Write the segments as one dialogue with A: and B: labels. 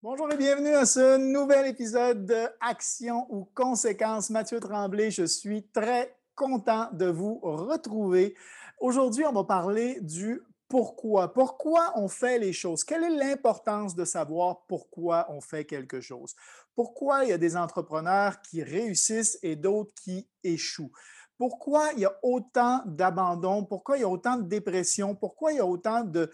A: Bonjour et bienvenue à ce nouvel épisode de Action ou Conséquences. Mathieu Tremblay, je suis très content de vous retrouver. Aujourd'hui, on va parler du pourquoi. Pourquoi on fait les choses? Quelle est l'importance de savoir pourquoi on fait quelque chose? Pourquoi il y a des entrepreneurs qui réussissent et d'autres qui échouent? Pourquoi il y a autant d'abandon, pourquoi il y a autant de dépression, pourquoi il y a autant de,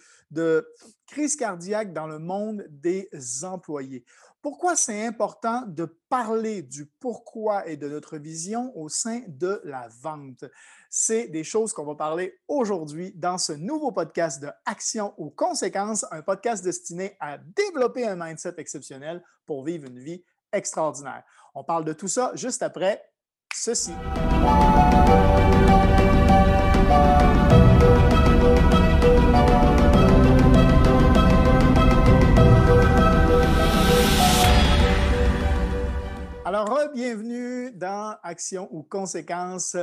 A: crises cardiaques dans le monde des employés? Pourquoi c'est important de parler du pourquoi et de notre vision au sein de la vente? C'est des choses qu'on va parler aujourd'hui dans ce nouveau podcast de Action aux conséquences, un podcast destiné à développer un mindset exceptionnel pour vivre une vie extraordinaire. On parle de tout ça juste après ceci. Alors, bienvenue dans Action ou Conséquences.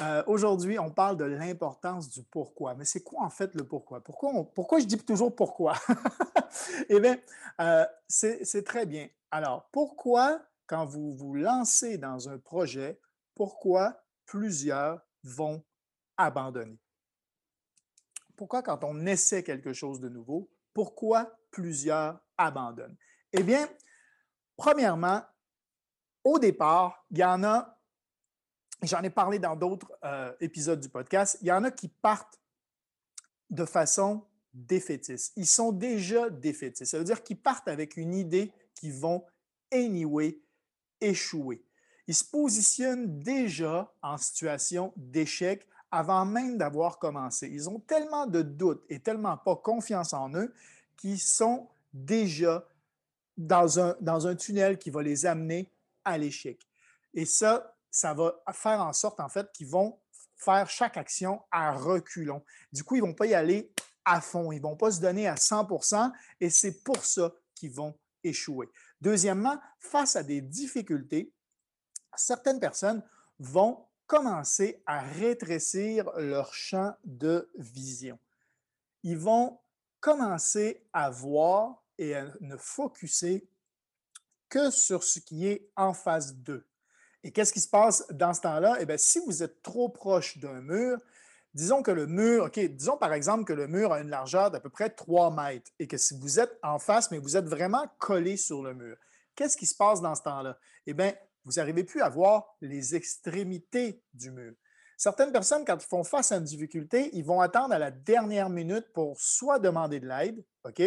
A: Euh, aujourd'hui, on parle de l'importance du pourquoi. Mais c'est quoi en fait le pourquoi? Pourquoi, pourquoi je dis toujours pourquoi? eh bien, euh, c'est très bien. Alors, pourquoi, quand vous vous lancez dans un projet, pourquoi plusieurs vont abandonner? Pourquoi quand on essaie quelque chose de nouveau, pourquoi plusieurs abandonnent? Eh bien, premièrement, au départ, il y en a, j'en ai parlé dans d'autres euh, épisodes du podcast, il y en a qui partent de façon défaitiste. Ils sont déjà défaitistes. Ça veut dire qu'ils partent avec une idée qu'ils vont anyway échouer ils se positionnent déjà en situation d'échec avant même d'avoir commencé. Ils ont tellement de doutes et tellement pas confiance en eux qu'ils sont déjà dans un, dans un tunnel qui va les amener à l'échec. Et ça, ça va faire en sorte, en fait, qu'ils vont faire chaque action à reculons. Du coup, ils ne vont pas y aller à fond. Ils ne vont pas se donner à 100% et c'est pour ça qu'ils vont échouer. Deuxièmement, face à des difficultés, certaines personnes vont commencer à rétrécir leur champ de vision. Ils vont commencer à voir et à ne focuser que sur ce qui est en face d'eux. Et qu'est-ce qui se passe dans ce temps-là? Eh bien, si vous êtes trop proche d'un mur, disons que le mur, OK, disons par exemple que le mur a une largeur d'à peu près 3 mètres et que si vous êtes en face, mais vous êtes vraiment collé sur le mur, qu'est-ce qui se passe dans ce temps-là? Eh bien, vous n'arrivez plus à voir les extrémités du mur. Certaines personnes, quand ils font face à une difficulté, ils vont attendre à la dernière minute pour soit demander de l'aide, OK,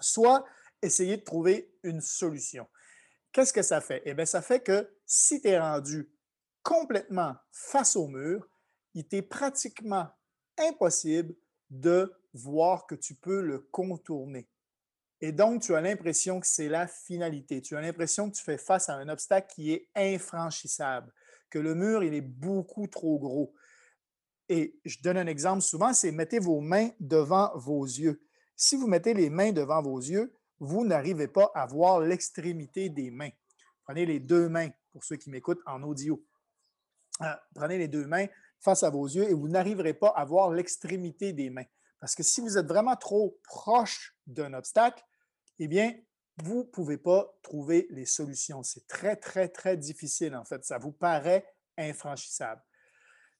A: soit essayer de trouver une solution. Qu'est-ce que ça fait? Eh bien, ça fait que si tu es rendu complètement face au mur, il t'est pratiquement impossible de voir que tu peux le contourner. Et donc, tu as l'impression que c'est la finalité. Tu as l'impression que tu fais face à un obstacle qui est infranchissable, que le mur, il est beaucoup trop gros. Et je donne un exemple souvent, c'est mettez vos mains devant vos yeux. Si vous mettez les mains devant vos yeux, vous n'arrivez pas à voir l'extrémité des mains. Prenez les deux mains, pour ceux qui m'écoutent en audio. Euh, prenez les deux mains face à vos yeux et vous n'arriverez pas à voir l'extrémité des mains. Parce que si vous êtes vraiment trop proche d'un obstacle, eh bien, vous ne pouvez pas trouver les solutions. C'est très, très, très difficile, en fait. Ça vous paraît infranchissable.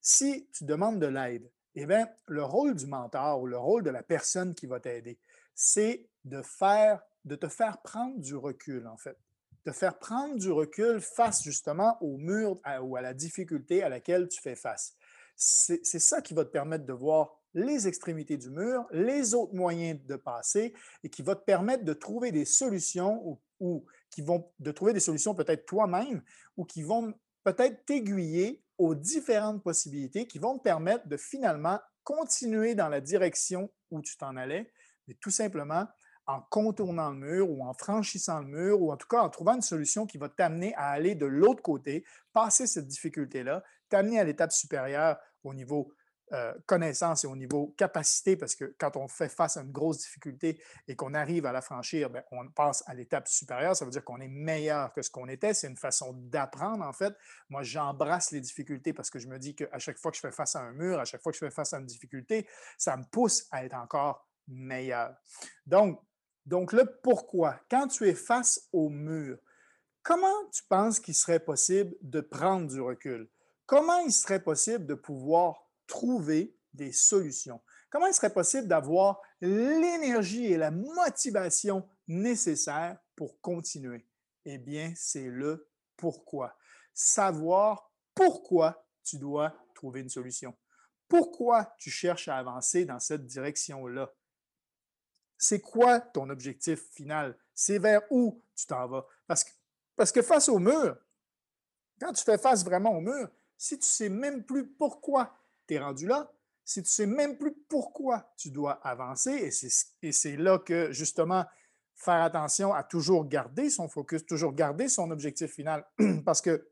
A: Si tu demandes de l'aide, eh bien, le rôle du mentor ou le rôle de la personne qui va t'aider, c'est de faire, de te faire prendre du recul, en fait. De faire prendre du recul face justement au mur ou à la difficulté à laquelle tu fais face. C'est ça qui va te permettre de voir les extrémités du mur, les autres moyens de passer et qui va te permettre de trouver des solutions ou, qui vont de trouver des solutions peut-être toi-même ou qui vont peut-être t'aiguiller aux différentes possibilités qui vont te permettre de finalement continuer dans la direction où tu t'en allais, mais tout simplement en contournant le mur ou en franchissant le mur ou en tout cas en trouvant une solution qui va t'amener à aller de l'autre côté, passer cette difficulté-là, t'amener à l'étape supérieure au niveau euh, connaissance et au niveau capacité, parce que quand on fait face à une grosse difficulté et qu'on arrive à la franchir, ben, on passe à l'étape supérieure. Ça veut dire qu'on est meilleur que ce qu'on était. C'est une façon d'apprendre, en fait. Moi, j'embrasse les difficultés parce que je me dis qu'à chaque fois que je fais face à un mur, à chaque fois que je fais face à une difficulté, ça me pousse à être encore meilleur. Donc, Donc, le pourquoi, quand tu es face au mur, comment tu penses qu'il serait possible de prendre du recul? Comment il serait possible de pouvoir trouver des solutions? Comment il serait possible d'avoir l'énergie et la motivation nécessaires pour continuer? Eh bien, c'est le pourquoi. Savoir pourquoi tu dois trouver une solution. Pourquoi tu cherches à avancer dans cette direction-là? C'est quoi ton objectif final? C'est vers où tu t'en vas? Parce que, face au mur, quand tu fais face vraiment au mur, si tu ne sais même plus pourquoi tu es rendu là, si tu ne sais même plus pourquoi tu dois avancer, et c'est là que justement faire attention à toujours garder son focus, toujours garder son objectif final, parce que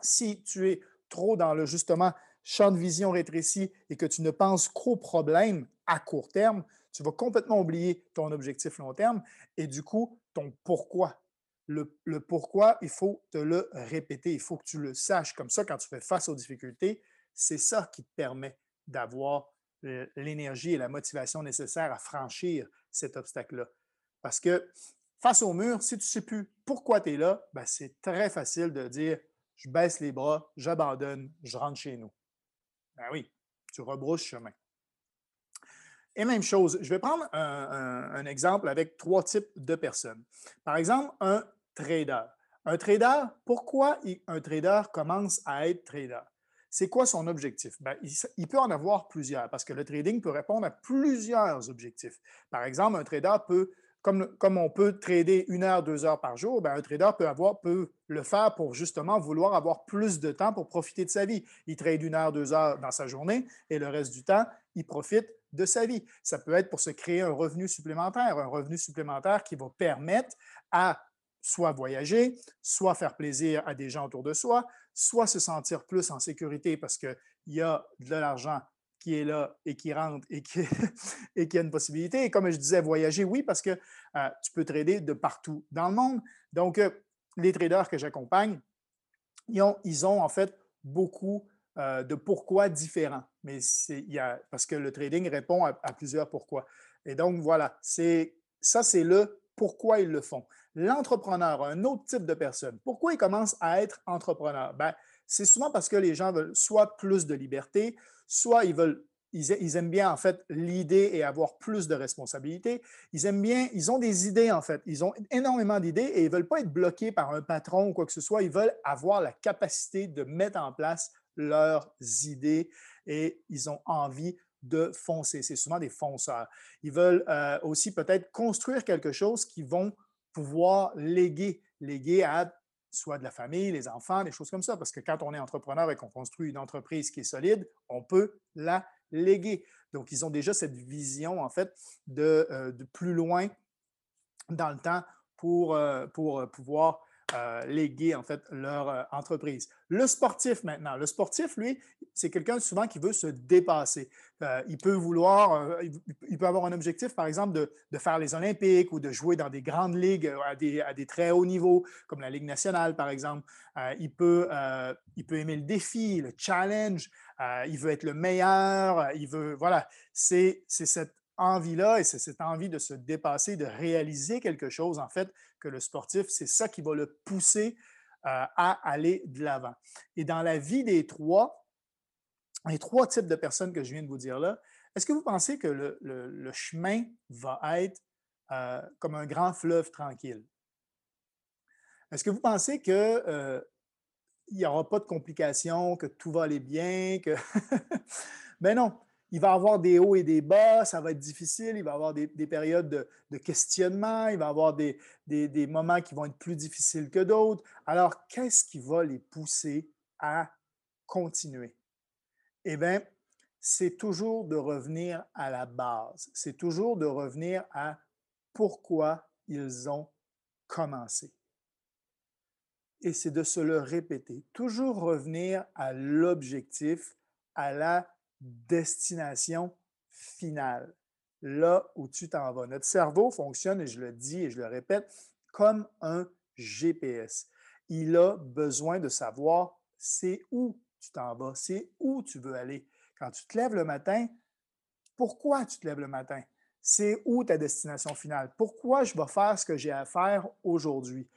A: si tu es trop dans le justement champ de vision rétréci et que tu ne penses qu'aux problèmes à court terme, tu vas complètement oublier ton objectif long terme et du coup, ton pourquoi. Le, pourquoi, il faut te le répéter, il faut que tu le saches. Comme ça, quand tu fais face aux difficultés, c'est ça qui te permet d'avoir euh, l'énergie et la motivation nécessaires à franchir cet obstacle-là. Parce que face au mur, si tu ne sais plus pourquoi tu es là, ben c'est très facile de dire je baisse les bras, j'abandonne, je rentre chez nous. Ben oui, tu rebrousses chemin. Et même chose, je vais prendre un, exemple avec trois types de personnes. Par exemple, un trader. Un trader, pourquoi un trader commence à être trader? C'est quoi son objectif? Ben, il, peut en avoir plusieurs parce que le trading peut répondre à plusieurs objectifs. Par exemple, un trader peut, comme, comme on peut trader une heure, deux heures par jour, ben, un trader peut, avoir, peut le faire pour justement vouloir avoir plus de temps pour profiter de sa vie. Il trade une heure, deux heures dans sa journée et le reste du temps, il profite de sa vie. Ça peut être pour se créer un revenu supplémentaire, un revenu supplémentaire qui va permettre à soit voyager, soit faire plaisir à des gens autour de soi, soit se sentir plus en sécurité parce qu'il y a de l'argent qui est là et qui rentre et qui, et a une possibilité. Et comme je disais, voyager, oui, parce que euh, tu peux trader de partout dans le monde. Donc, euh, les traders que j'accompagne, ils ont, en fait beaucoup euh, de pourquoi différents. Mais il y parce que le trading répond à, plusieurs pourquoi. Et donc, voilà, ça, c'est le pourquoi ils le font. L'entrepreneur, un autre type de personne, pourquoi ils commencent à être entrepreneurs? Ben, c'est souvent parce que les gens veulent soit plus de liberté, soit ils veulent ils, aiment bien en fait l'idée et avoir plus de responsabilités. Ils aiment bien, ils ont des idées en fait. Ils ont énormément d'idées et ils ne veulent pas être bloqués par un patron ou quoi que ce soit. Ils veulent avoir la capacité de mettre en place leurs idées et ils ont envie de foncer. C'est souvent des fonceurs. Ils veulent euh, aussi peut-être construire quelque chose qu'ils vont pouvoir léguer, léguer à soit de la famille, les enfants, des choses comme ça. Parce que quand on est entrepreneur et qu'on construit une entreprise qui est solide, on peut la léguer. Donc, ils ont déjà cette vision, en fait, de, euh, de plus loin dans le temps pour, euh, pour pouvoir euh, léguer en fait leur euh, entreprise. Le sportif maintenant, le sportif, lui, c'est quelqu'un souvent qui veut se dépasser. Euh, il peut vouloir, il peut avoir un objectif, par exemple, de, de, faire les Olympiques ou de jouer dans des grandes ligues à des, à des très hauts niveaux, comme la Ligue nationale, par exemple. il, peut, il peut aimer le défi, le challenge. il veut être le meilleur. Il veut, voilà, c'est cette envie-là et c'est cette envie de se dépasser, de réaliser quelque chose, en fait, que le sportif, c'est ça qui va le pousser euh, à aller de l'avant. Et dans la vie des trois, les trois types de personnes que je viens de vous dire là, est-ce que vous pensez que le, chemin va être euh, comme un grand fleuve tranquille? Est-ce que vous pensez que euh, il n'y aura pas de complications, que tout va aller bien, que. ben non il va avoir des hauts et des bas, ça va être difficile, il va avoir des, périodes de, questionnement, il va avoir des, des, moments qui vont être plus difficiles que d'autres. Alors, qu'est-ce qui va les pousser à continuer? Eh bien, c'est toujours de revenir à la base, c'est toujours de revenir à pourquoi ils ont commencé. Et c'est de se le répéter, toujours revenir à l'objectif, à la destination finale, là où tu t'en vas. Notre cerveau fonctionne, et je le dis et je le répète, comme un GPS. Il a besoin de savoir c'est où tu t'en vas, c'est où tu veux aller. Quand tu te lèves le matin, pourquoi tu te lèves le matin? c'est où ta destination finale? Pourquoi je vais faire ce que j'ai à faire aujourd'hui?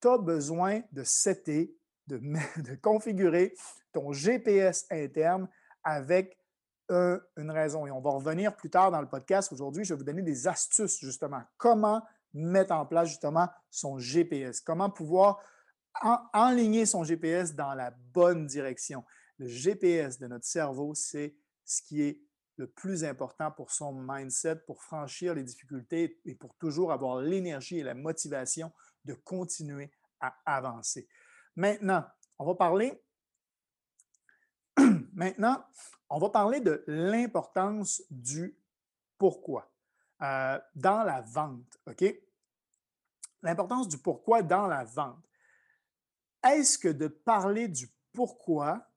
A: Tu as besoin de setter, de, de configurer ton GPS interne avec une raison. Et on va revenir plus tard dans le podcast. Aujourd'hui, je vais vous donner des astuces, justement. Comment mettre en place, justement, son GPS. Comment pouvoir enligner son GPS dans la bonne direction. Le GPS de notre cerveau, c'est ce qui est le plus important pour son mindset, pour franchir les difficultés et pour toujours avoir l'énergie et la motivation de continuer à avancer. Maintenant, on va parler Maintenant, on va parler de l'importance du pourquoi euh, dans la vente. OK? L'importance du pourquoi dans la vente. Est-ce que de parler du pourquoi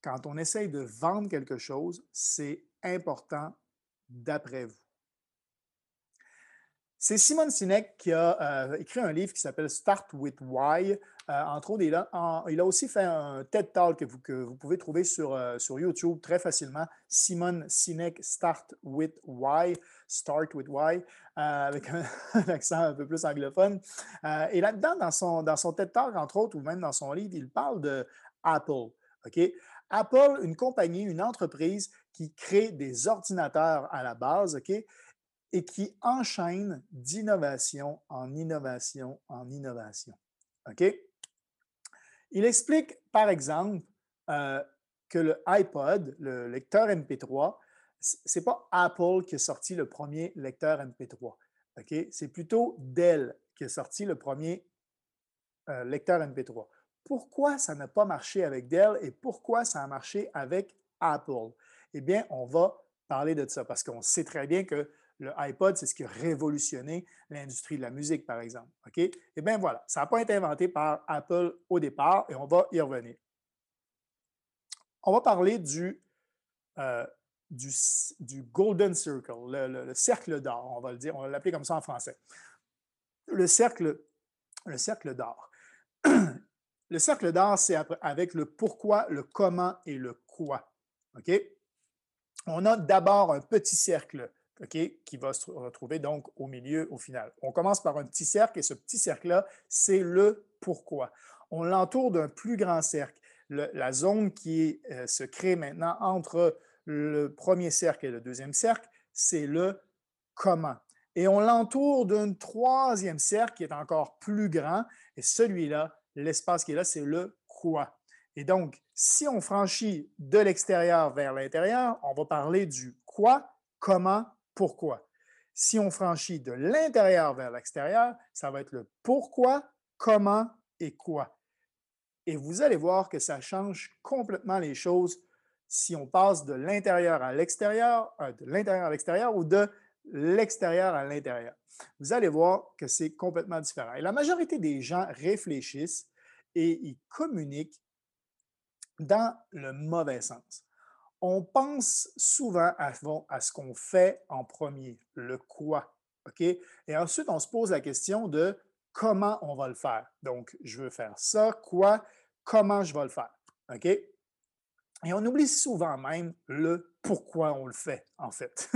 A: quand on essaye de vendre quelque chose, c'est important d'après vous? C'est Simon Sinek qui a euh, écrit un livre qui s'appelle Start with Why. Euh, entre autres, il a, aussi fait un TED Talk que vous, pouvez trouver sur, euh, sur YouTube très facilement. Simon Sinek Start with Why. Start with Why, avec un, accent un peu plus anglophone. et là-dedans, dans son, dans son TED Talk, entre autres, ou même dans son livre, il parle de Apple. Apple, une compagnie, une entreprise qui crée des ordinateurs à la base, OK? et qui enchaîne d'innovation en innovation en innovation. OK? Il explique, par exemple, euh, que le iPod, le lecteur MP3, ce n'est pas Apple qui a sorti le premier lecteur MP3. OK? C'est plutôt Dell qui a sorti le premier euh, lecteur MP3. Pourquoi ça n'a pas marché avec Dell et pourquoi ça a marché avec Apple? Eh bien, on va parler de ça parce qu'on sait très bien que le iPod, c'est ce qui a révolutionné l'industrie de la musique, par exemple. OK? Eh bien voilà, ça n'a pas été inventé par Apple au départ et on va y revenir. On va parler du, euh, du, Golden Circle, le, cercle d'or, on va le dire, on va l'appeler comme ça en français. Le cercle, le cercle d'or. le cercle d'or, c'est avec le pourquoi, le comment et le quoi. OK? On a d'abord un petit cercle qui va se retrouver donc au milieu, au final. On commence par un petit cercle et ce petit cercle-là, c'est le pourquoi. On l'entoure d'un plus grand cercle. la zone qui euh, se crée maintenant entre le premier cercle et le deuxième cercle, c'est le comment. Et on l'entoure d'un troisième cercle qui est encore plus grand. Et celui-là, l'espace qui est là, c'est le quoi. Et donc, si on franchit de l'extérieur vers l'intérieur, on va parler du quoi, comment pourquoi? Si on franchit de l'intérieur vers l'extérieur, ça va être le pourquoi, comment et quoi. Et vous allez voir que ça change complètement les choses si on passe de l'intérieur à l'extérieur, euh, de l'intérieur à l'extérieur ou de l'extérieur à l'intérieur. Vous allez voir que c'est complètement différent. Et la majorité des gens réfléchissent et ils communiquent dans le mauvais sens on pense souvent à, ce qu'on fait en premier, le quoi. Et ensuite, on se pose la question de comment on va le faire. Donc, je veux faire ça, quoi, comment je vais le faire. Et on oublie souvent même le pourquoi on le fait, en fait.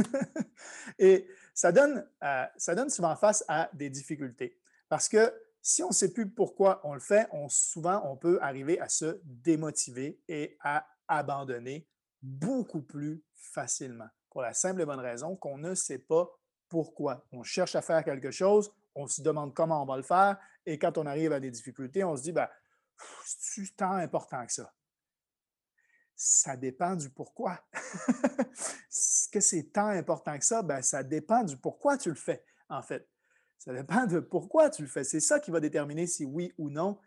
A: Et ça donne, euh, ça donne souvent face à des difficultés. Parce que si on ne sait plus pourquoi on le fait, on, souvent on peut arriver à se démotiver et à abandonner beaucoup plus facilement. Pour la simple et bonne raison qu'on ne sait pas pourquoi. On cherche à faire quelque chose, on se demande comment on va le faire, et quand on arrive à des difficultés, on se dit, ben, c'est tant important que ça? Ça dépend du pourquoi. Est-ce que c'est tant important que ça? Ben, ça dépend du pourquoi tu le fais, en fait. Ça dépend de pourquoi tu le fais. C'est ça qui va déterminer si oui ou non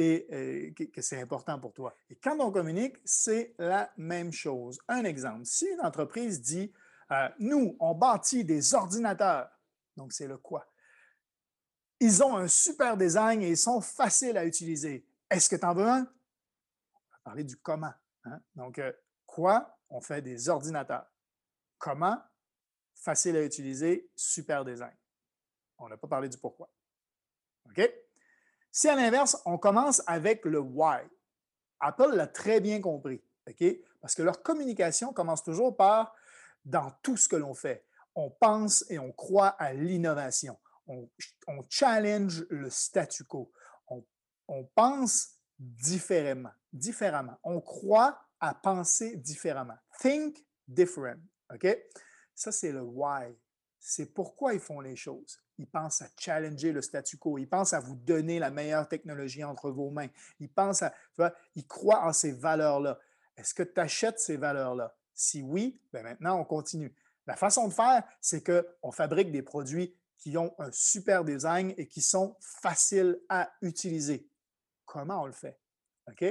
A: euh, que c'est important pour toi. Et quand on communique, c'est la même chose. Un exemple, si une entreprise dit, euh, nous, on bâtit des ordinateurs, donc c'est le quoi? Ils ont un super design et ils sont faciles à utiliser. Est-ce que tu en veux un? On va parler du comment. Hein? Donc, euh, quoi? On fait des ordinateurs. Comment? Facile à utiliser, super design. On n'a pas parlé du pourquoi. OK? Si à l'inverse, on commence avec le why, Apple l'a très bien compris, OK? Parce que leur communication commence toujours par dans tout ce que l'on fait. on pense et on croit à l'innovation. On, challenge le statu quo. On, on, pense différemment, différemment. On croit à penser différemment. Think different. OK? Ça, c'est le why. C'est pourquoi ils font les choses. Ils pensent à challenger le statu quo. Ils pensent à vous donner la meilleure technologie entre vos mains. Ils pensent à, ils croient en ces valeurs-là. Est-ce que tu achètes ces valeurs-là? Si oui, ben maintenant, on continue. La façon de faire, c'est qu'on fabrique des produits qui ont un super design et qui sont faciles à utiliser. Comment on le fait? OK?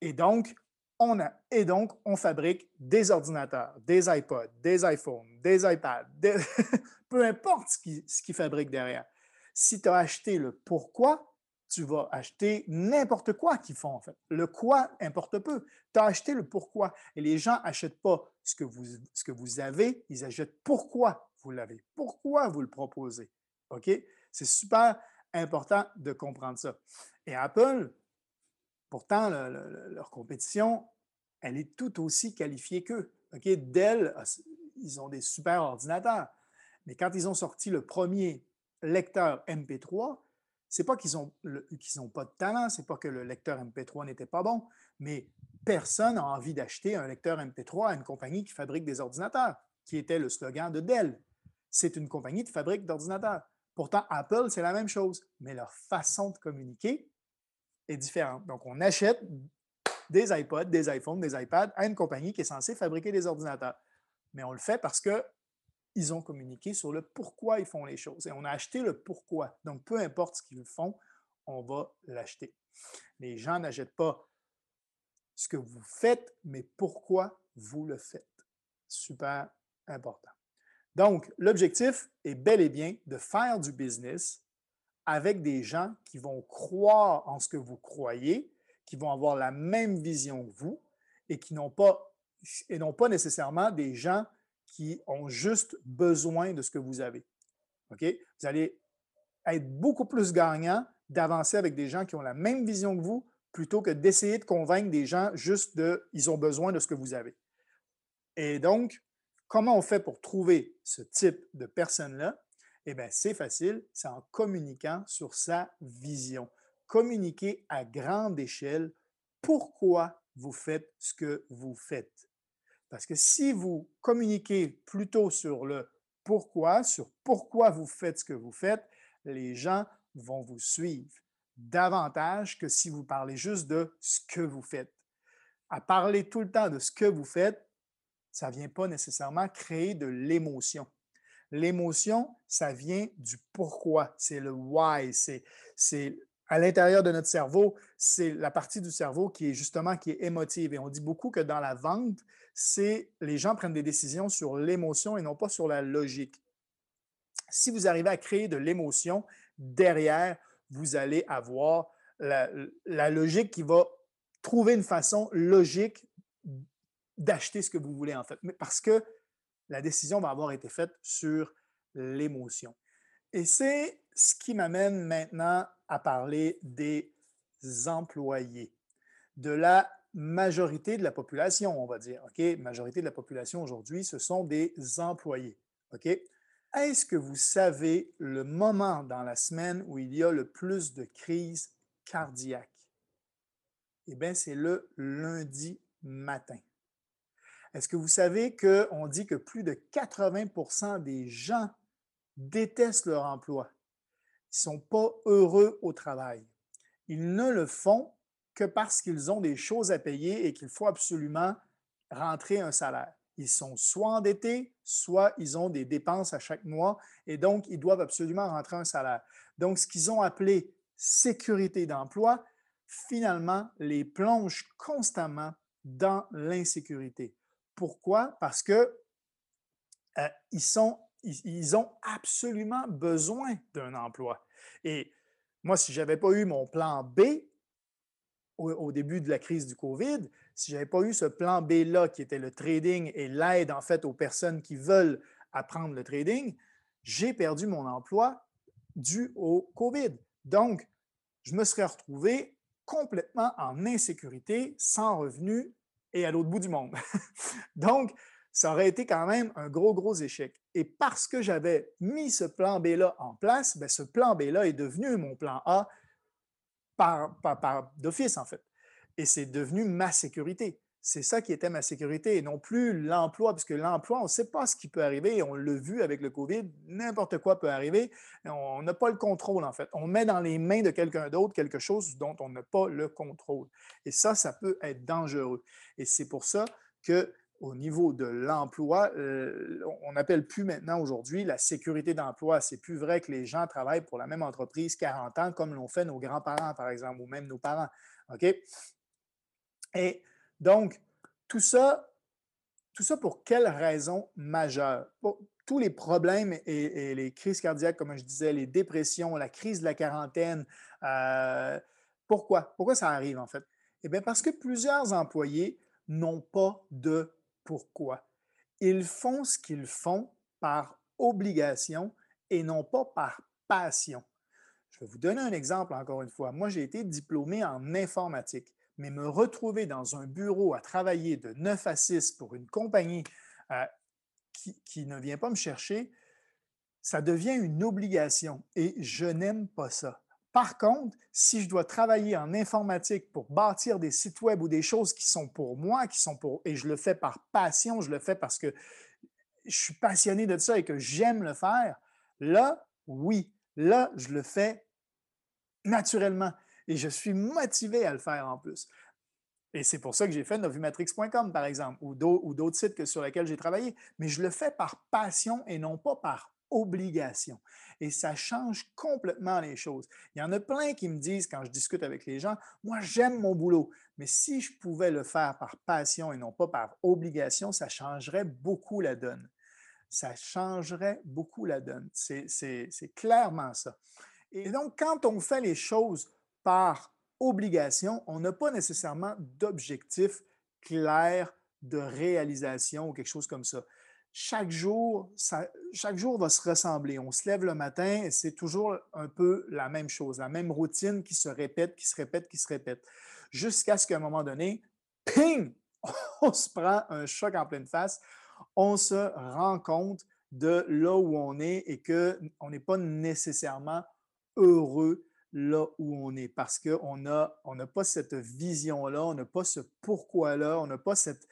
A: Et donc, on a, et donc, on fabrique des ordinateurs, des iPods, des iPhones, des iPads, peu importe ce qu'ils qui fabriquent derrière. Si tu as acheté le pourquoi, tu vas acheter n'importe quoi qu'ils font, en fait. Le quoi importe peu. Tu as acheté le pourquoi. Et les gens n'achètent pas ce que, vous, ce que vous avez, ils achètent pourquoi vous l'avez, pourquoi vous le proposez. OK? C'est super important de comprendre ça. Et Apple, pourtant, leur compétition, elle est tout aussi qualifiée qu'eux. Dell, ils ont des super ordinateurs. Mais quand ils ont sorti le premier lecteur MP3, c'est pas qu'ils n'ont ont pas de talent, c'est pas que le lecteur MP3 n'était pas bon, mais personne n'a envie d'acheter un lecteur MP3 à une compagnie qui fabrique des ordinateurs, qui était le slogan de Dell. C'est une compagnie qui fabrique d'ordinateurs. Pourtant, Apple, c'est la même chose, mais leur façon de communiquer est différente. Donc, on achète des iPods, des iPhones, des iPads à une compagnie qui est censée fabriquer des ordinateurs. Mais on le fait parce que ils ont communiqué sur le pourquoi ils font les choses. Et on a acheté le pourquoi. Donc, peu importe ce qu'ils font, on va l'acheter. Les gens n'achètent pas ce que vous faites, mais pourquoi vous le faites. Super important. Donc, l'objectif est bel et bien de faire du business avec des gens qui vont croire en ce que vous croyez, qui vont avoir la même vision que vous et qui n'ont pas, non pas nécessairement des gens qui ont juste besoin de ce que vous avez. OK? Vous allez être beaucoup plus gagnant d'avancer avec des gens qui ont la même vision que vous plutôt que d'essayer de convaincre des gens juste de ils ont besoin de ce que vous avez. Et donc, comment on fait pour trouver ce type de personne-là? Eh bien, c'est facile, c'est en communiquant sur sa vision. Communiquer à grande échelle pourquoi vous faites ce que vous faites. Parce que si vous communiquez plutôt sur le pourquoi, sur pourquoi vous faites ce que vous faites, les gens vont vous suivre davantage que si vous parlez juste de ce que vous faites. À parler tout le temps de ce que vous faites, ça ne vient pas nécessairement créer de l'émotion. L'émotion, ça vient du pourquoi, c'est le why, c'est à l'intérieur de notre cerveau, c'est la partie du cerveau qui est justement qui est émotive. Et on dit beaucoup que dans la vente, c'est les gens prennent des décisions sur l'émotion et non pas sur la logique. Si vous arrivez à créer de l'émotion, derrière, vous allez avoir la, logique qui va trouver une façon logique d'acheter ce que vous voulez en fait. Parce que la décision va avoir été faite sur l'émotion. Et c'est ce qui m'amène maintenant à parler des employés, de la majorité de la population, on va dire. OK? Majorité de la population aujourd'hui, ce sont des employés. Est-ce que vous savez le moment dans la semaine où il y a le plus de crises cardiaques? Eh bien, c'est le lundi matin. Est-ce que vous savez qu'on dit que plus de 80% des gens détestent leur emploi? ne sont pas heureux au travail. Ils ne le font que parce qu'ils ont des choses à payer et qu'il faut absolument rentrer un salaire. Ils sont soit endettés, soit ils ont des dépenses à chaque mois et donc ils doivent absolument rentrer un salaire. Donc, ce qu'ils ont appelé sécurité d'emploi, finalement, les plonge constamment dans l'insécurité. Pourquoi? Parce que euh, ils, ont absolument besoin d'un emploi. Et moi, si je n'avais pas eu mon plan B au, début de la crise du COVID, si je n'avais pas eu ce plan B-là qui était le trading et l'aide en fait aux personnes qui veulent apprendre le trading, j'ai perdu mon emploi dû au COVID. Donc, je me serais retrouvé complètement en insécurité, sans revenu et à l'autre bout du monde. Donc, ça aurait été quand même un gros, gros échec. Et parce que j'avais mis ce plan B-là en place, bien, ce plan B-là est devenu mon plan A par, par d'office, en fait. Et c'est devenu ma sécurité. C'est ça qui était ma sécurité et non plus l'emploi, puisque l'emploi, on ne sait pas ce qui peut arriver. On l'a vu avec le COVID, n'importe quoi peut arriver. On n'a pas le contrôle, en fait. On met dans les mains de quelqu'un d'autre quelque chose dont on n'a pas le contrôle. Et ça, ça peut être dangereux. Et c'est pour ça que au niveau de l'emploi, euh, on n'appelle plus maintenant aujourd'hui la sécurité d'emploi. C'est plus vrai que les gens travaillent pour la même entreprise 40 ans comme l'ont fait nos grands-parents, par exemple, ou même nos parents. OK? Et donc, tout ça, tout ça pour quelles raisons majeures? tous les problèmes et, les crises cardiaques, comme je disais, les dépressions, la crise de la quarantaine, euh, pourquoi? Pourquoi ça arrive en fait? Eh bien, parce que plusieurs employés n'ont pas de pourquoi. Ils font ce qu'ils font par obligation et non pas par passion. Je vais vous donner un exemple encore une fois. Moi, j'ai été diplômé en informatique mais me retrouver dans un bureau à travailler de 9 à 6 pour une compagnie euh, qui, ne vient pas me chercher, ça devient une obligation et je n'aime pas ça. Par contre, si je dois travailler en informatique pour bâtir des sites web ou des choses qui sont pour moi, qui sont pour et je le fais par passion, je le fais parce que je suis passionné de ça et que j'aime le faire, là, oui, là, je le fais naturellement et je suis motivé à le faire en plus. Et c'est pour ça que j'ai fait novumatrix.com, par exemple, ou d'autres sites sur lesquels j'ai travaillé. Mais je le fais par passion et non pas par obligation. Et ça change complètement les choses. Il y en a plein qui me disent quand je discute avec les gens, moi j'aime mon boulot, mais si je pouvais le faire par passion et non pas par obligation, ça changerait beaucoup la donne. Ça changerait beaucoup la donne. C'est clairement ça. Et donc, quand on fait les choses par obligation, on n'a pas nécessairement d'objectif clair de réalisation ou quelque chose comme ça. Chaque jour, chaque jour va se ressembler. On se lève le matin et c'est toujours un peu la même chose, la même routine qui se répète, qui se répète, qui se répète, jusqu'à ce qu'à un moment donné, ping, on se prend un choc en pleine face, on se rend compte de là où on est et qu'on n'est pas nécessairement heureux là où on est parce qu'on n'a on pas cette vision-là, on n'a pas ce pourquoi-là, on n'a pas cette,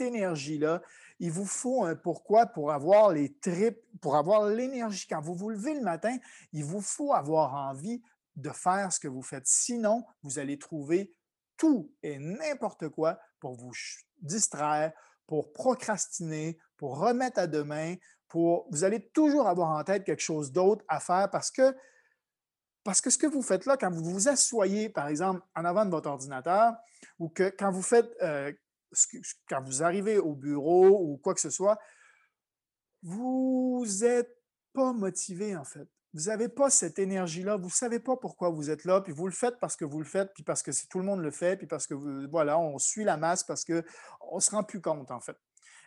A: énergie-là. Il vous faut un pourquoi pour avoir les tripes, pour avoir l'énergie. Quand vous vous levez le matin, il vous faut avoir envie de faire ce que vous faites. Sinon, vous allez trouver tout et n'importe quoi pour vous distraire, pour procrastiner, pour remettre à demain, pour vous allez toujours avoir en tête quelque chose d'autre à faire parce que parce que ce que vous faites là, quand vous vous asseyez, par exemple, en avant de votre ordinateur, ou que quand vous faites, euh, quand vous arrivez au bureau ou quoi que ce soit, vous n'êtes pas motivé, en fait. Vous n'avez pas cette énergie-là, vous ne savez pas pourquoi vous êtes là, puis vous le faites parce que vous le faites, puis parce que tout le monde le fait, puis parce que, voilà, on suit la masse parce qu'on ne se rend plus compte, en fait.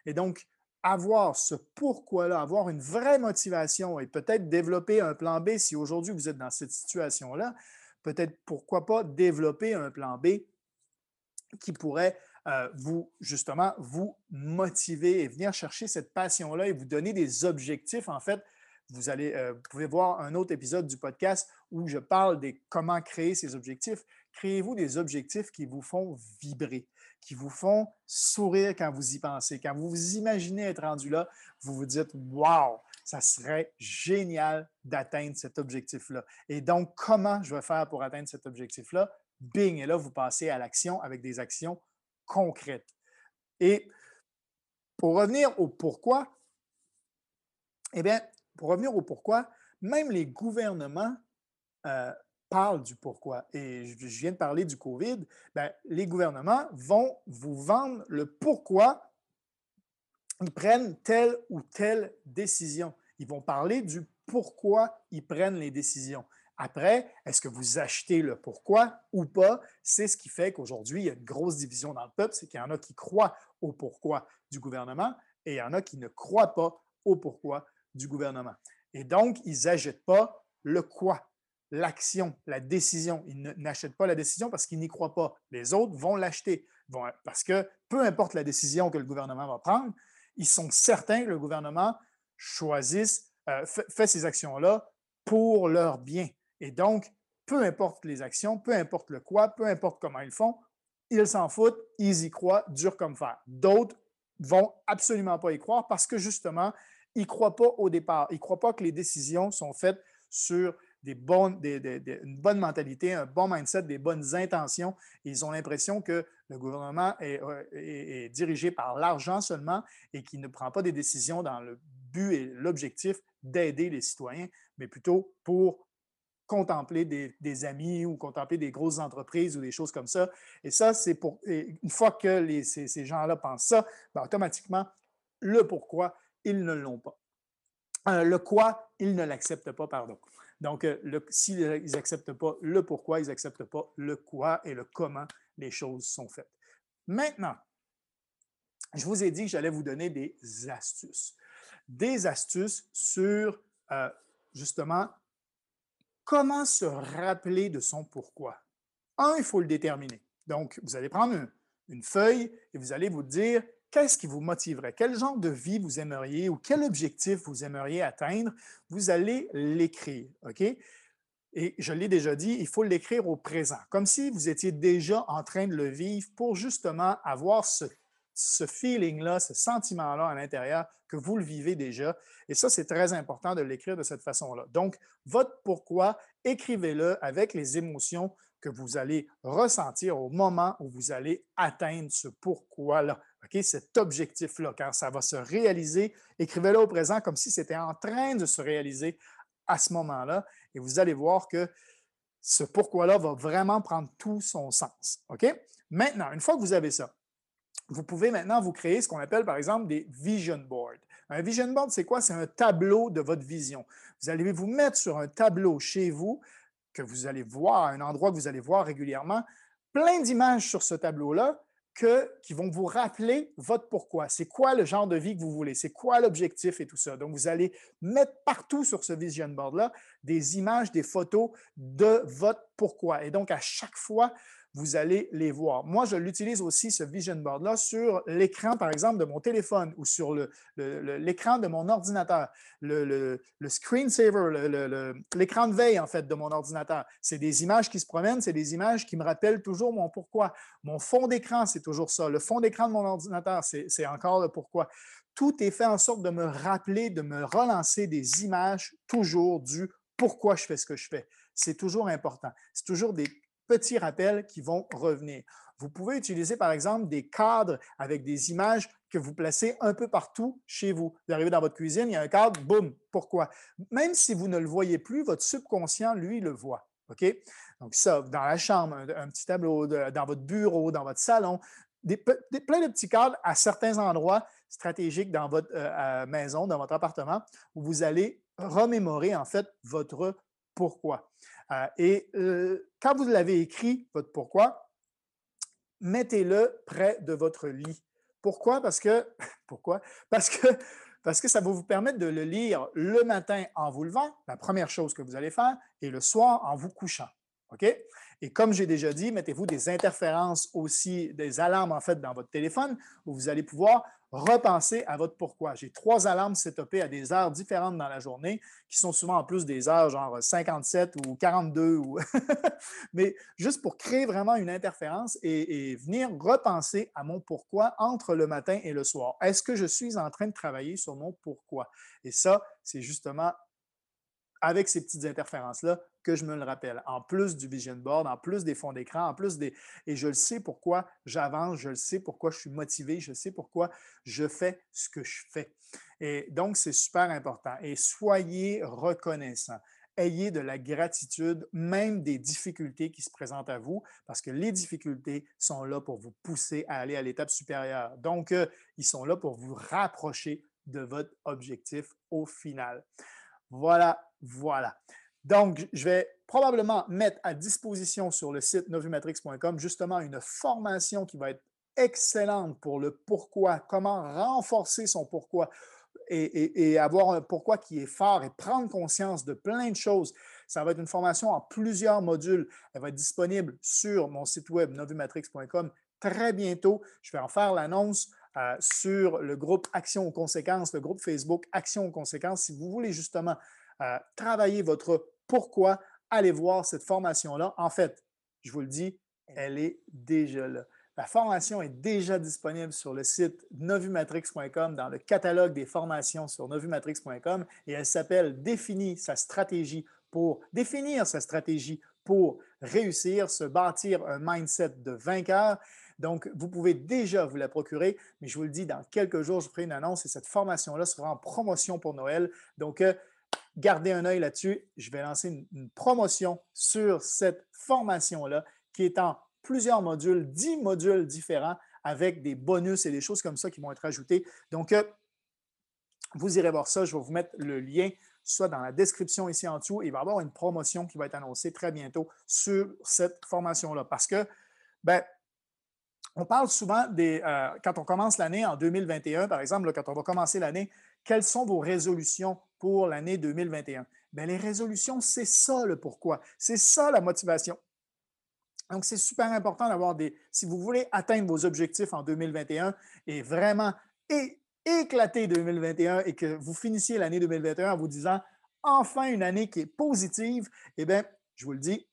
A: Et donc, avoir ce pourquoi-là, avoir une vraie motivation et peut-être développer un plan B si aujourd'hui vous êtes dans cette situation-là, peut-être pourquoi pas développer un plan B qui pourrait euh, vous, justement, vous motiver et venir chercher cette passion-là et vous donner des objectifs. En fait, vous, allez, euh, vous pouvez voir un autre épisode du podcast où je parle de comment créer ces objectifs. Créez-vous des objectifs qui vous font vibrer qui vous font sourire quand vous y pensez. Quand vous vous imaginez être rendu là, vous vous dites Wow, ça serait génial d'atteindre cet objectif-là. Et donc, comment je vais faire pour atteindre cet objectif-là? Bing! Et là, vous passez à l'action avec des actions concrètes. Et pour revenir au pourquoi, eh bien, pour revenir au pourquoi, même les gouvernements euh, parle du pourquoi. Et je viens de parler du COVID. Ben, les gouvernements vont vous vendre le pourquoi ils prennent telle ou telle décision. Ils vont parler du pourquoi ils prennent les décisions. Après, est-ce que vous achetez le pourquoi ou pas? C'est ce qui fait qu'aujourd'hui, il y a une grosse division dans le peuple, c'est qu'il y en a qui croient au pourquoi du gouvernement et il y en a qui ne croient pas au pourquoi du gouvernement. Et donc, ils n'achètent pas le quoi l'action, la décision. Ils n'achètent pas la décision parce qu'ils n'y croient pas. Les autres vont l'acheter. Parce que peu importe la décision que le gouvernement va prendre, ils sont certains que le gouvernement choisisse, euh, fait, ces actions-là pour leur bien. Et donc, peu importe les actions, peu importe le quoi, peu importe comment ils font, ils s'en foutent, ils y croient dur comme fer. D'autres vont absolument pas y croire parce que justement, ils ne croient pas au départ. Ils ne croient pas que les décisions sont faites sur des bonnes, une bonne mentalité, un bon mindset, des bonnes intentions. Ils ont l'impression que le gouvernement euh, est, dirigé par l'argent seulement et qu'il ne prend pas des décisions dans le but et l'objectif d'aider les citoyens, mais plutôt pour contempler des, amis ou contempler des grosses entreprises ou des choses comme ça. Et ça, c'est pour. une fois que ces, gens-là pensent ça, ben, automatiquement, le pourquoi, ils ne l'ont pas. Euh, le quoi, ils ne l'acceptent pas, pardon. Donc, euh, s'ils n'acceptent pas le pourquoi, ils n'acceptent pas le quoi et le comment les choses sont faites. Maintenant, je vous ai dit que j'allais vous donner des astuces. Des astuces sur, euh, justement, comment se rappeler de son pourquoi. Un, il faut le déterminer. Donc, vous allez prendre une feuille et vous allez vous dire qu'est-ce qui vous motiverait? Quel genre de vie vous aimeriez ou quel objectif vous aimeriez atteindre? Vous allez l'écrire, OK? Et je l'ai déjà dit, il faut l'écrire au présent, comme si vous étiez déjà en train de le vivre pour justement avoir ce, ce feeling-là, ce sentiment-là à l'intérieur que vous le vivez déjà. Et ça, c'est très important de l'écrire de cette façon-là. Donc, votre pourquoi, écrivez-le avec les émotions que vous allez ressentir au moment où vous allez atteindre ce pourquoi-là. Cet objectif-là, quand ça va se réaliser, écrivez-le au présent comme si c'était en train de se réaliser à ce moment-là. Et vous allez voir que ce pourquoi-là va vraiment prendre tout son sens. OK? Maintenant, une fois que vous avez ça, vous pouvez maintenant vous créer ce qu'on appelle, par exemple, des vision boards. Un vision board, c'est quoi? C'est un tableau de votre vision. Vous allez vous mettre sur un tableau chez vous que vous allez voir, un endroit que vous allez voir régulièrement, plein d'images sur ce tableau-là qui vont vous rappeler votre pourquoi. C'est quoi le genre de vie que vous voulez? C'est quoi l'objectif et tout ça? Donc, vous allez mettre partout sur ce vision board-là des images, des photos de votre pourquoi. Et donc, à chaque fois, vous allez les voir. Moi, je l'utilise aussi, ce vision board-là, sur l'écran, par exemple, de mon téléphone ou sur l'écran de mon ordinateur, le, screensaver, l'écran de veille, en fait, de mon ordinateur. C'est des images qui se promènent, c'est des images qui me rappellent toujours mon pourquoi. Mon fond d'écran, c'est toujours ça. Le fond d'écran de mon ordinateur, c'est encore le pourquoi. Tout est fait en sorte de me rappeler, de me relancer des images toujours du pourquoi je fais ce que je fais. C'est toujours important. C'est toujours des petits rappels qui vont revenir. Vous pouvez utiliser, par exemple, des cadres avec des images que vous placez un peu partout chez vous. Vous arrivez dans votre cuisine, il y a un cadre, boum, pourquoi? Même si vous ne le voyez plus, votre subconscient, lui, le voit. OK? Donc, ça, dans la chambre, un, petit tableau, dans votre bureau, dans votre salon, des, plein de petits cadres à certains endroits stratégiques dans votre euh, maison, dans votre appartement, où vous allez remémorer, en fait, votre pourquoi. Euh, et euh, quand vous l'avez écrit, votre pourquoi, mettez-le près de votre lit. Pourquoi? Parce que, pourquoi? Parce que, parce que ça va vous permettre de le lire le matin en vous levant, la première chose que vous allez faire, et le soir en vous couchant. OK? Et comme j'ai déjà dit, mettez-vous des interférences aussi, des alarmes en fait dans votre téléphone où vous allez pouvoir repenser à votre pourquoi. J'ai trois alarmes setupées à des heures différentes dans la journée qui sont souvent en plus des heures genre 57 ou 42. Ou Mais juste pour créer vraiment une interférence et, et venir repenser à mon pourquoi entre le matin et le soir. Est-ce que je suis en train de travailler sur mon pourquoi? Et ça, c'est justement avec ces petites interférences-là que je me le rappelle. En plus du vision board, en plus des fonds d'écran, en plus des... Et je le sais pourquoi j'avance, je le sais pourquoi je suis motivé, je sais pourquoi je fais ce que je fais. Et donc, c'est super important. Et soyez reconnaissants. Ayez de la gratitude, même des difficultés qui se présentent à vous, parce que les difficultés sont là pour vous pousser à aller à l'étape supérieure. Donc, euh, ils sont là pour vous rapprocher de votre objectif au final. Voilà, voilà. Donc, je vais probablement mettre à disposition sur le site novumatrix.com justement une formation qui va être excellente pour le pourquoi, comment renforcer son pourquoi et, avoir un pourquoi qui est fort et prendre conscience de plein de choses. Ça va être une formation en plusieurs modules. Elle va être disponible sur mon site web novumatrix.com très bientôt. Je vais en faire l'annonce euh, sur le groupe Action aux conséquences, le groupe Facebook Action aux conséquences. Si vous voulez justement euh, travailler votre pourquoi, allez voir cette formation-là? En fait, je vous le dis, elle est déjà là. La formation est déjà disponible sur le site novumatrix.com dans le catalogue des formations sur novumatrix.com et elle s'appelle Définir sa stratégie pour définir sa stratégie pour réussir, se bâtir un mindset de vainqueur. Donc, vous pouvez déjà vous la procurer, mais je vous le dis, dans quelques jours, je ferai une annonce et cette formation-là sera en promotion pour Noël. Donc, euh, gardez un œil là-dessus. Je vais lancer une, promotion sur cette formation-là qui est en plusieurs modules, dix modules différents avec des bonus et des choses comme ça qui vont être ajoutés. Donc, euh, vous irez voir ça. Je vais vous mettre le lien soit dans la description ici en dessous. Il va y avoir une promotion qui va être annoncée très bientôt sur cette formation-là. Parce que, ben, on parle souvent des. Euh, quand on commence l'année en 2021, par exemple, quand on va commencer l'année, quelles sont vos résolutions pour l'année 2021? Bien, les résolutions, c'est ça le pourquoi. C'est ça la motivation. Donc, c'est super important d'avoir des. Si vous voulez atteindre vos objectifs en 2021 et vraiment éclater 2021 et que vous finissiez l'année 2021 en vous disant enfin une année qui est positive, eh bien, je vous le dis,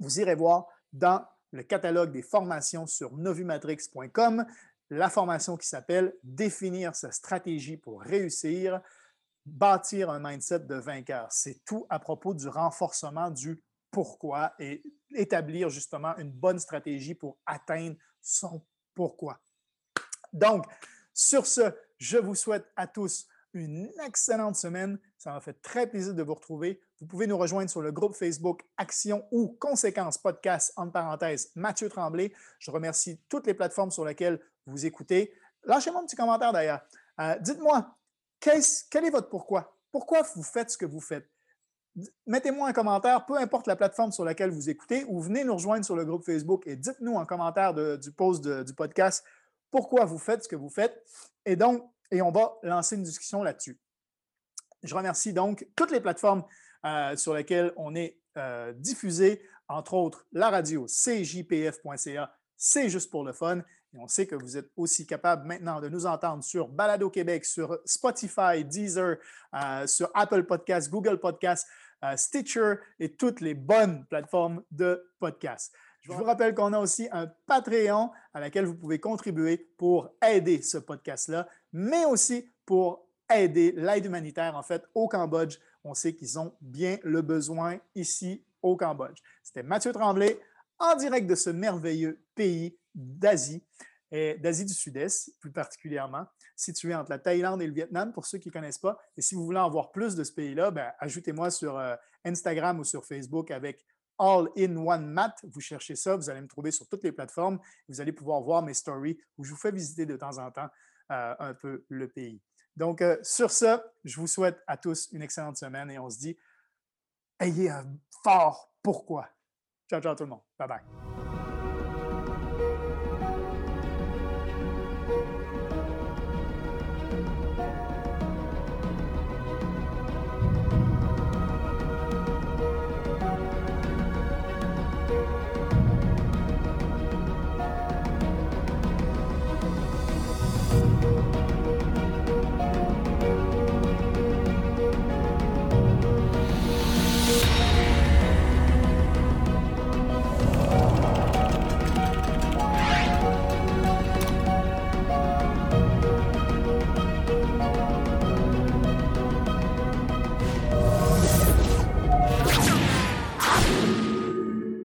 A: vous irez voir dans le catalogue des formations sur novumatrix.com la formation qui s'appelle Définir sa stratégie pour réussir, bâtir un mindset de vainqueur. C'est tout à propos du renforcement du pourquoi et établir justement une bonne stratégie pour atteindre son pourquoi. Donc, sur ce, je vous souhaite à tous une excellente semaine. Ça m'a fait très plaisir de vous retrouver. Vous pouvez nous rejoindre sur le groupe Facebook Action ou Conséquences Podcast, entre parenthèses, Mathieu Tremblay. Je remercie toutes les plateformes sur lesquelles vous écoutez. Lâchez-moi un petit commentaire d'ailleurs. Euh, dites-moi, quel est votre pourquoi? Pourquoi vous faites ce que vous faites? Mettez-moi un commentaire, peu importe la plateforme sur laquelle vous écoutez, ou venez nous rejoindre sur le groupe Facebook et dites-nous en commentaire du post du podcast pourquoi vous faites ce que vous faites. Et donc, et on va lancer une discussion là-dessus. Je remercie donc toutes les plateformes euh, sur lesquelles on est euh, diffusé, entre autres la radio cjpf.ca, c'est juste pour le fun. Et on sait que vous êtes aussi capable maintenant de nous entendre sur Balado Québec, sur Spotify, Deezer, euh, sur Apple Podcasts, Google Podcasts, Stitcher et toutes les bonnes plateformes de podcasts. Je vous rappelle qu'on a aussi un Patreon à laquelle vous pouvez contribuer pour aider ce podcast-là, mais aussi pour aider l'aide humanitaire, en fait, au Cambodge. On sait qu'ils ont bien le besoin ici au Cambodge. C'était Mathieu Tremblay en direct de ce merveilleux pays d'Asie, d'Asie du Sud-Est plus particulièrement, situé entre la Thaïlande et le Vietnam, pour ceux qui ne connaissent pas. Et si vous voulez en voir plus de ce pays-là, ben, ajoutez-moi sur euh, Instagram ou sur Facebook avec All-in-One Mat. Vous cherchez ça, vous allez me trouver sur toutes les plateformes. Vous allez pouvoir voir mes stories où je vous fais visiter de temps en temps euh, un peu le pays. Donc, euh, sur ce, je vous souhaite à tous une excellente semaine et on se dit, ayez un fort pourquoi. Ciao, ciao tout le monde. Bye bye.